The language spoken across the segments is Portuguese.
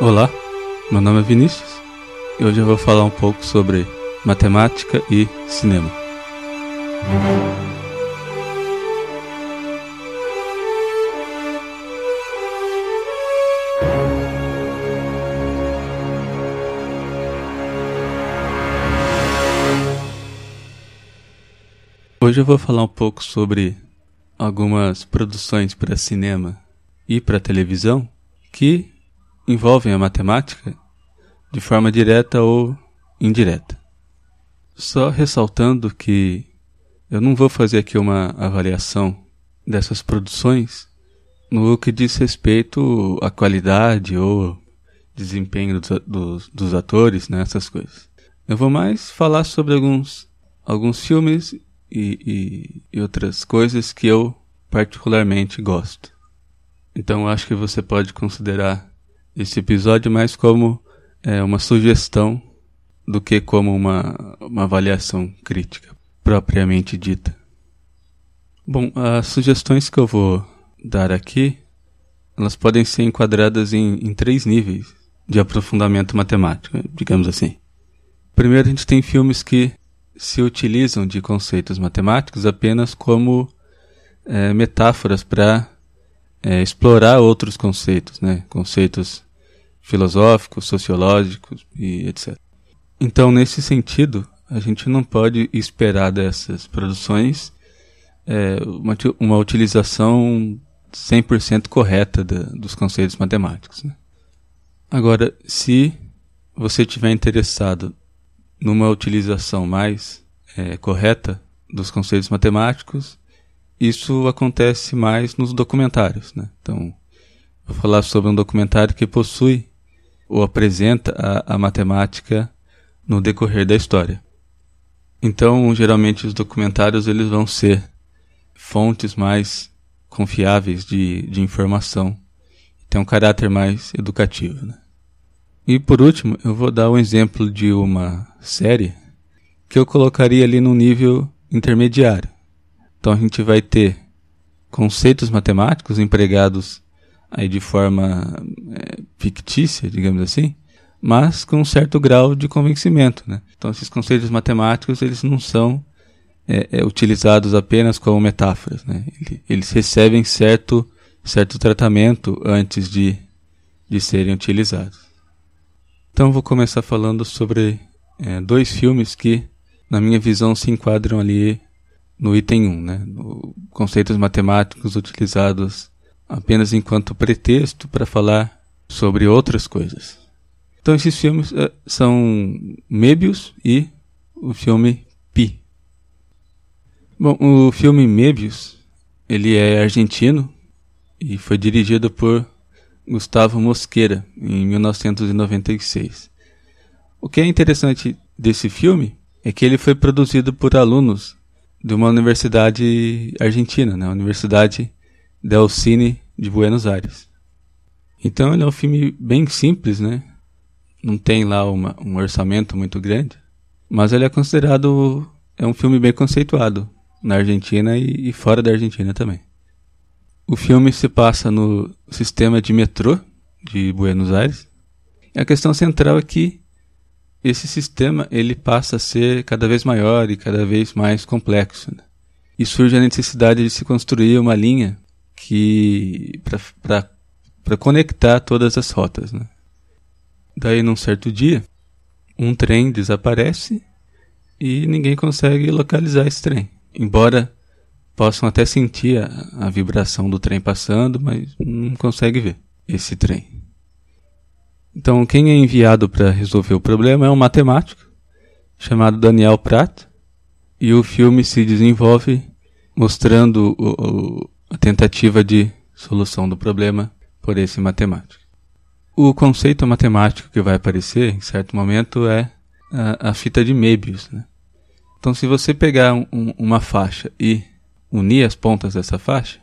Olá, meu nome é Vinícius e hoje eu vou falar um pouco sobre matemática e cinema. Hoje eu vou falar um pouco sobre algumas produções para cinema e para televisão que envolvem a matemática de forma direta ou indireta. Só ressaltando que eu não vou fazer aqui uma avaliação dessas produções no que diz respeito à qualidade ou desempenho dos, dos, dos atores, né, essas coisas. Eu vou mais falar sobre alguns, alguns filmes e, e, e outras coisas que eu particularmente gosto. Então acho que você pode considerar esse episódio mais como é, uma sugestão do que como uma, uma avaliação crítica propriamente dita. Bom, as sugestões que eu vou dar aqui, elas podem ser enquadradas em, em três níveis de aprofundamento matemático, digamos assim. Primeiro, a gente tem filmes que se utilizam de conceitos matemáticos apenas como é, metáforas para é, explorar outros conceitos, né? conceitos filosóficos, sociológicos e etc. Então, nesse sentido, a gente não pode esperar dessas produções é, uma, uma utilização 100% correta da, dos conceitos matemáticos. Né? Agora, se você estiver interessado numa utilização mais é, correta dos conceitos matemáticos, isso acontece mais nos documentários. Né? Então, vou falar sobre um documentário que possui ou apresenta a, a matemática no decorrer da história. Então, geralmente os documentários eles vão ser fontes mais confiáveis de, de informação, tem um caráter mais educativo. Né? E por último, eu vou dar um exemplo de uma série que eu colocaria ali no nível intermediário. Então a gente vai ter conceitos matemáticos empregados aí de forma é, fictícia, digamos assim, mas com um certo grau de convencimento. Né? Então esses conceitos matemáticos eles não são é, é, utilizados apenas como metáforas. Né? Eles recebem certo, certo tratamento antes de, de serem utilizados. Então vou começar falando sobre é, dois filmes que, na minha visão, se enquadram ali no item 1, né? Conceitos matemáticos utilizados apenas enquanto pretexto para falar sobre outras coisas. Então esses filmes é, são Mebius e o filme Pi. Bom, o filme Mebius, ele é argentino e foi dirigido por Gustavo Mosqueira, em 1996. O que é interessante desse filme é que ele foi produzido por alunos de uma universidade argentina, né? a Universidade Del Cine de Buenos Aires. Então ele é um filme bem simples, né? Não tem lá uma, um orçamento muito grande, mas ele é considerado é um filme bem conceituado na Argentina e, e fora da Argentina também. O filme se passa no sistema de metrô de Buenos Aires. E a questão central é que esse sistema ele passa a ser cada vez maior e cada vez mais complexo. Né? E surge a necessidade de se construir uma linha que para conectar todas as rotas. Né? Daí, num certo dia, um trem desaparece e ninguém consegue localizar esse trem. Embora possam até sentir a, a vibração do trem passando, mas não consegue ver esse trem. Então, quem é enviado para resolver o problema é um matemático chamado Daniel Pratt, e o filme se desenvolve mostrando o, o, a tentativa de solução do problema por esse matemático. O conceito matemático que vai aparecer em certo momento é a, a fita de Möbius. Né? Então, se você pegar um, uma faixa e unir as pontas dessa faixa,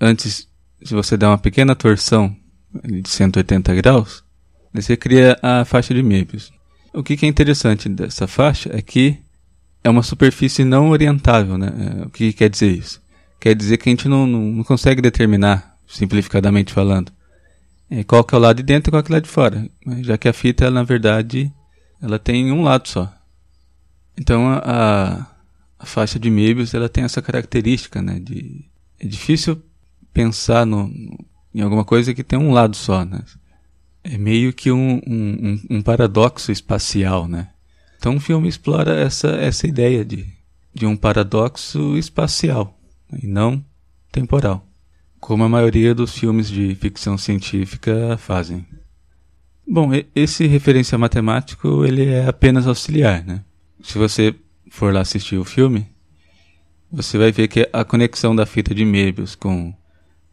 antes, se você der uma pequena torção de 180 graus, você cria a faixa de Möbius. O que, é interessante dessa faixa é que é uma superfície não orientável. Né? É, o que, que quer dizer isso? Quer dizer que a gente não, não, não consegue determinar, simplificadamente falando, é, qual que é o lado de dentro e qual que é o lado de fora. Já que a fita, ela, na verdade, ela tem um lado só. Então a, a faixa de Möbius ela tem essa característica, né? De, é difícil pensar no, em alguma coisa que tem um lado só, né? É meio que um, um, um paradoxo espacial, né? Então o filme explora essa, essa ideia de, de um paradoxo espacial e não temporal, como a maioria dos filmes de ficção científica fazem. Bom, esse referência matemático ele é apenas auxiliar, né? Se você for lá assistir o filme, você vai ver que a conexão da fita de Möbius com,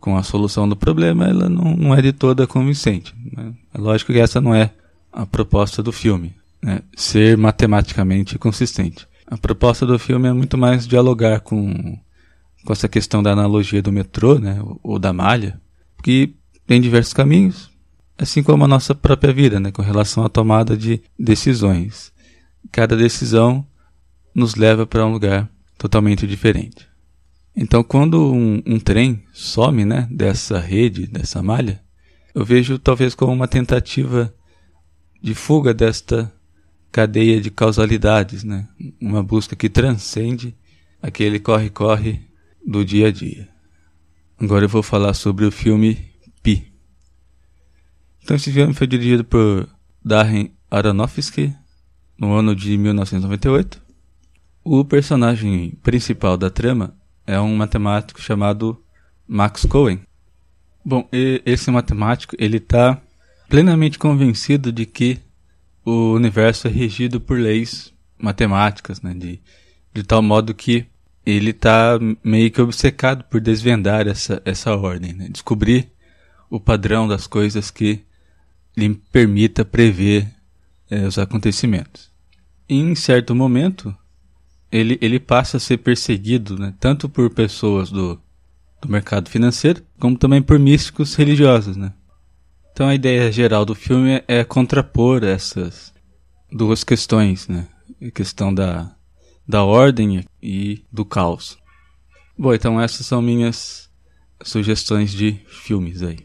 com a solução do problema ela não, não é de toda convincente. Né? É lógico que essa não é a proposta do filme, né? ser matematicamente consistente. A proposta do filme é muito mais dialogar com, com essa questão da analogia do metrô, né? ou, ou da malha, que tem diversos caminhos, assim como a nossa própria vida, né? com relação à tomada de decisões. Cada decisão nos leva para um lugar totalmente diferente. Então, quando um, um, trem some né, dessa rede, dessa malha, eu vejo talvez como uma tentativa de fuga desta cadeia de causalidades, né? uma busca que transcende aquele corre-corre do dia a dia. Agora eu vou falar sobre o filme Pi. Então, esse filme foi dirigido por Darren Aronofsky no ano de 1998 o personagem principal da trama é um matemático chamado Max Cohen. Bom, esse matemático ele está plenamente convencido de que o universo é regido por leis matemáticas, né, de, de tal modo que ele está meio que obcecado por desvendar essa, essa ordem, né, descobrir o padrão das coisas que lhe permita prever é, os acontecimentos. em certo momento, ele, ele passa a ser perseguido né, tanto por pessoas do, do mercado financeiro, como também por místicos religiosos. Né? Então a ideia geral do filme é, é contrapor essas duas questões, né? a questão da, da ordem e do caos. Bom, então essas são minhas sugestões de filmes aí.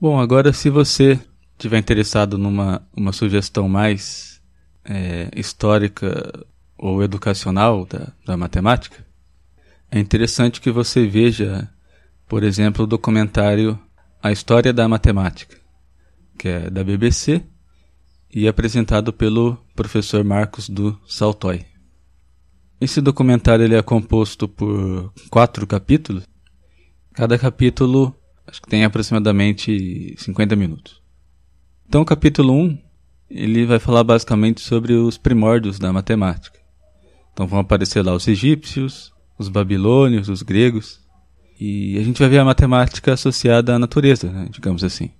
Bom, agora se você tiver interessado numa uma sugestão mais é, histórica ou educacional da, da matemática, é interessante que você veja, por exemplo, o documentário A História da Matemática, que é da BBC e apresentado pelo professor Marcos do Saltoy. Esse documentário ele é composto por quatro capítulos. Cada capítulo acho que tem aproximadamente 50 minutos. Então o capítulo 1 ele vai falar basicamente sobre os primórdios da matemática. Então vão aparecer lá os egípcios, os babilônios, os gregos. E a gente vai ver a matemática associada à natureza, né, digamos assim.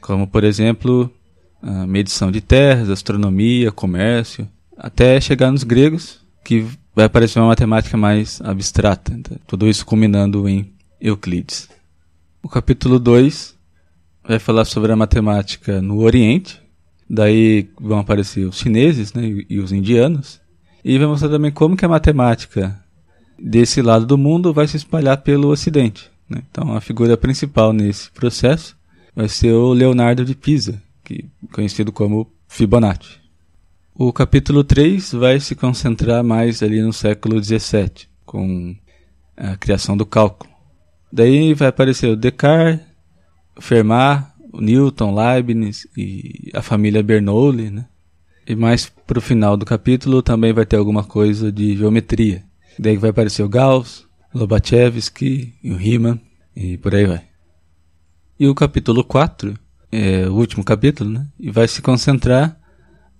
Como, por exemplo, a medição de terras, astronomia, comércio, até chegar nos gregos, que vai aparecer uma matemática mais abstrata. Então, tudo isso culminando em Euclides. O capítulo 2 vai falar sobre a matemática no Oriente. Daí vão aparecer os chineses né, e os indianos. E vai mostrar também como que a matemática desse lado do mundo vai se espalhar pelo Ocidente. Né? Então a figura principal nesse processo vai ser o Leonardo de Pisa, que conhecido como Fibonacci. O capítulo 3 vai se concentrar mais ali no século XVII, com a criação do cálculo. Daí vai aparecer o Descartes, Fermat, o Newton, Leibniz e a família Bernoulli, né? E mais pro final do capítulo também vai ter alguma coisa de geometria. Daí vai aparecer o Gauss, Lobachevsky, o Riemann e por aí vai. E o capítulo 4, é o último capítulo, né? E vai se concentrar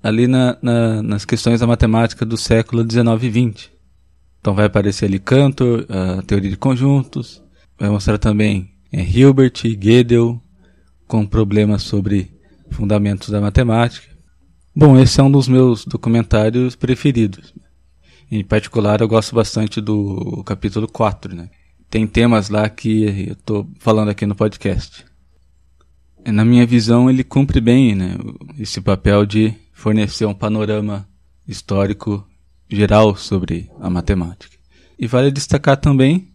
ali na, na, nas questões da matemática do século 19 e 20. Então vai aparecer ali Cantor, a teoria de conjuntos, vai mostrar também é, Hilbert, Gödel, com problemas sobre fundamentos da matemática. Bom, esse é um dos meus documentários preferidos. Em particular, eu gosto bastante do capítulo 4, né? Tem temas lá que eu estou falando aqui no podcast. Na minha visão, ele cumpre bem né, esse papel de fornecer um panorama histórico geral sobre a matemática. E vale destacar também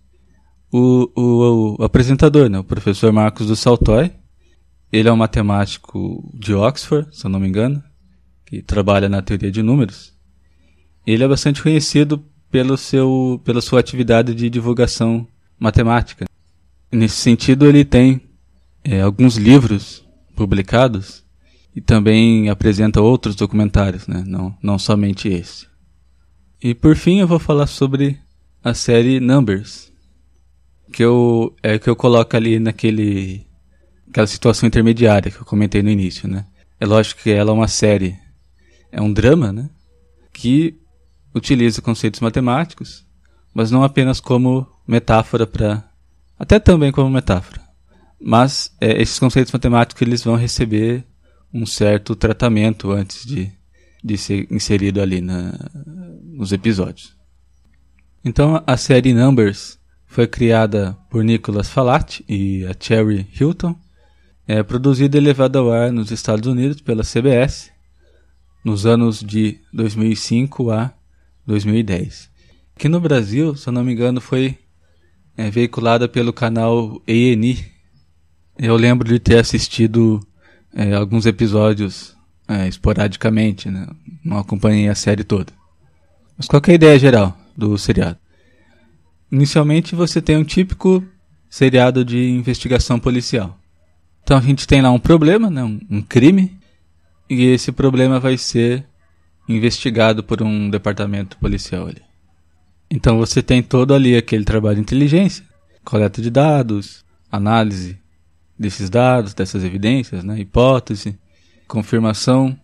o, o, o apresentador, né, o professor Marcos do Saltoy, ele é um matemático de Oxford, se eu não me engano, que trabalha na teoria de números. Ele é bastante conhecido pelo seu, pela sua atividade de divulgação matemática. Nesse sentido, ele tem é, alguns livros publicados e também apresenta outros documentários, né? não, não somente esse. E por fim, eu vou falar sobre a série Numbers, que eu é que eu coloco ali naquele aquela situação intermediária que eu comentei no início, né? É lógico que ela é uma série, é um drama, né? Que utiliza conceitos matemáticos, mas não apenas como metáfora para até também como metáfora. Mas é, esses conceitos matemáticos eles vão receber um certo tratamento antes de, de ser inserido ali na, nos episódios. Então a série Numbers foi criada por Nicholas Falat e a Cherry Hilton, é produzida e levada ao ar nos Estados Unidos pela CBS nos anos de 2005 a 2010. Aqui no Brasil, se eu não me engano, foi é, veiculada pelo canal ENI. Eu lembro de ter assistido é, alguns episódios é, esporadicamente, né? não acompanhei a série toda. Mas qual é a ideia geral do seriado? Inicialmente você tem um típico seriado de investigação policial. Então a gente tem lá um problema, né? um, um crime, e esse problema vai ser investigado por um departamento policial ali. Então você tem todo ali aquele trabalho de inteligência, coleta de dados, análise desses dados, dessas evidências, né? hipótese, confirmação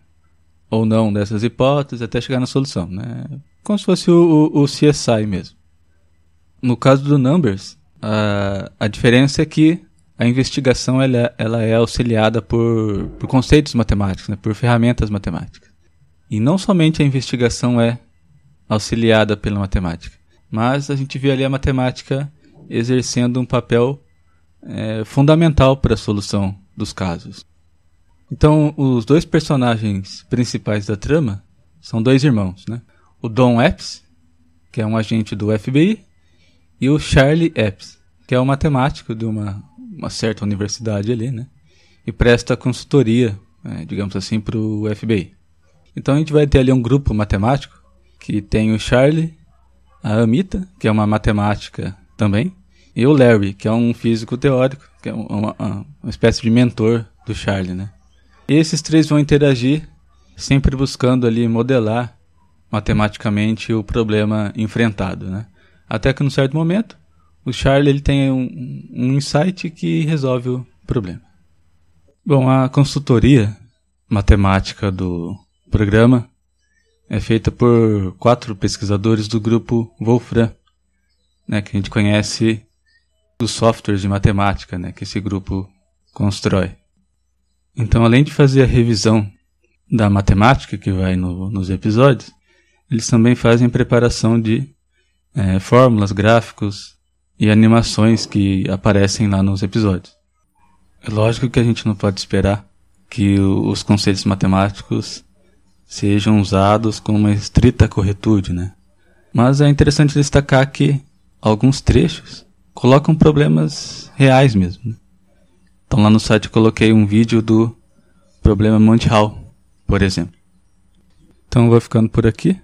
ou não dessas hipóteses até chegar na solução. Né? Como se fosse o, o, o CSI mesmo. No caso do Numbers, a, a diferença é que a investigação ela, ela é auxiliada por, por conceitos matemáticos, né? por ferramentas matemáticas. E não somente a investigação é auxiliada pela matemática, mas a gente vê ali a matemática exercendo um papel é, fundamental para a solução dos casos. Então, os dois personagens principais da trama são dois irmãos, né? O Don Epps, que é um agente do FBI, e o Charlie Epps, que é um matemático de uma, uma certa universidade ali, né? E presta consultoria, é, digamos assim, para o FBI. Então a gente vai ter ali um grupo matemático que tem o Charlie, a Amita, que é uma matemática também, e o Larry, que é um físico teórico, que é uma, uma, uma espécie de mentor do Charlie, né? E esses três vão interagir, sempre buscando ali modelar matematicamente o problema enfrentado, né? Até que num certo momento, o Charlie ele tem um, um insight que resolve o problema. Bom, a consultoria matemática do programa é feita por quatro pesquisadores do grupo Wolfram, né, que a gente conhece dos softwares de matemática né, que esse grupo constrói. Então, além de fazer a revisão da matemática que vai no, nos episódios, eles também fazem preparação de é, fórmulas, gráficos e animações que aparecem lá nos episódios. É lógico que a gente não pode esperar que os conceitos matemáticos sejam usados com uma estrita corretude, né? Mas é interessante destacar que alguns trechos colocam problemas reais mesmo. Né? Então lá no site coloquei um vídeo do problema Monte Hall, por exemplo. Então vou ficando por aqui.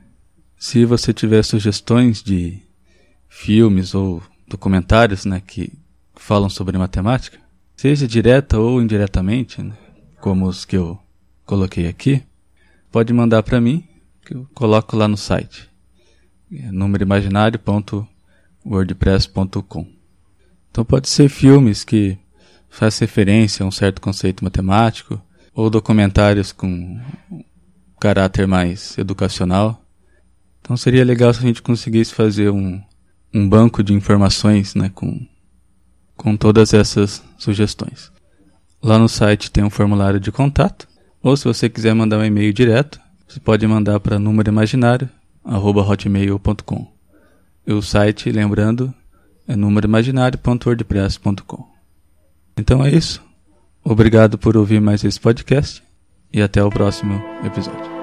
Se você tiver sugestões de filmes ou documentários né, que falam sobre matemática, seja direta ou indiretamente, né, como os que eu coloquei aqui, pode mandar para mim, que eu coloco lá no site. É númeroimaginário.wordpress.com Então pode ser filmes que fazem referência a um certo conceito matemático, ou documentários com caráter mais educacional. Então seria legal se a gente conseguisse fazer um, um banco de informações né, com, com todas essas sugestões. Lá no site tem um formulário de contato ou se você quiser mandar um e-mail direto, você pode mandar para númeroimaginário@hotmail.com. E o site, lembrando, é númeroimaginário.wordpress.com. Então é isso. Obrigado por ouvir mais esse podcast e até o próximo episódio.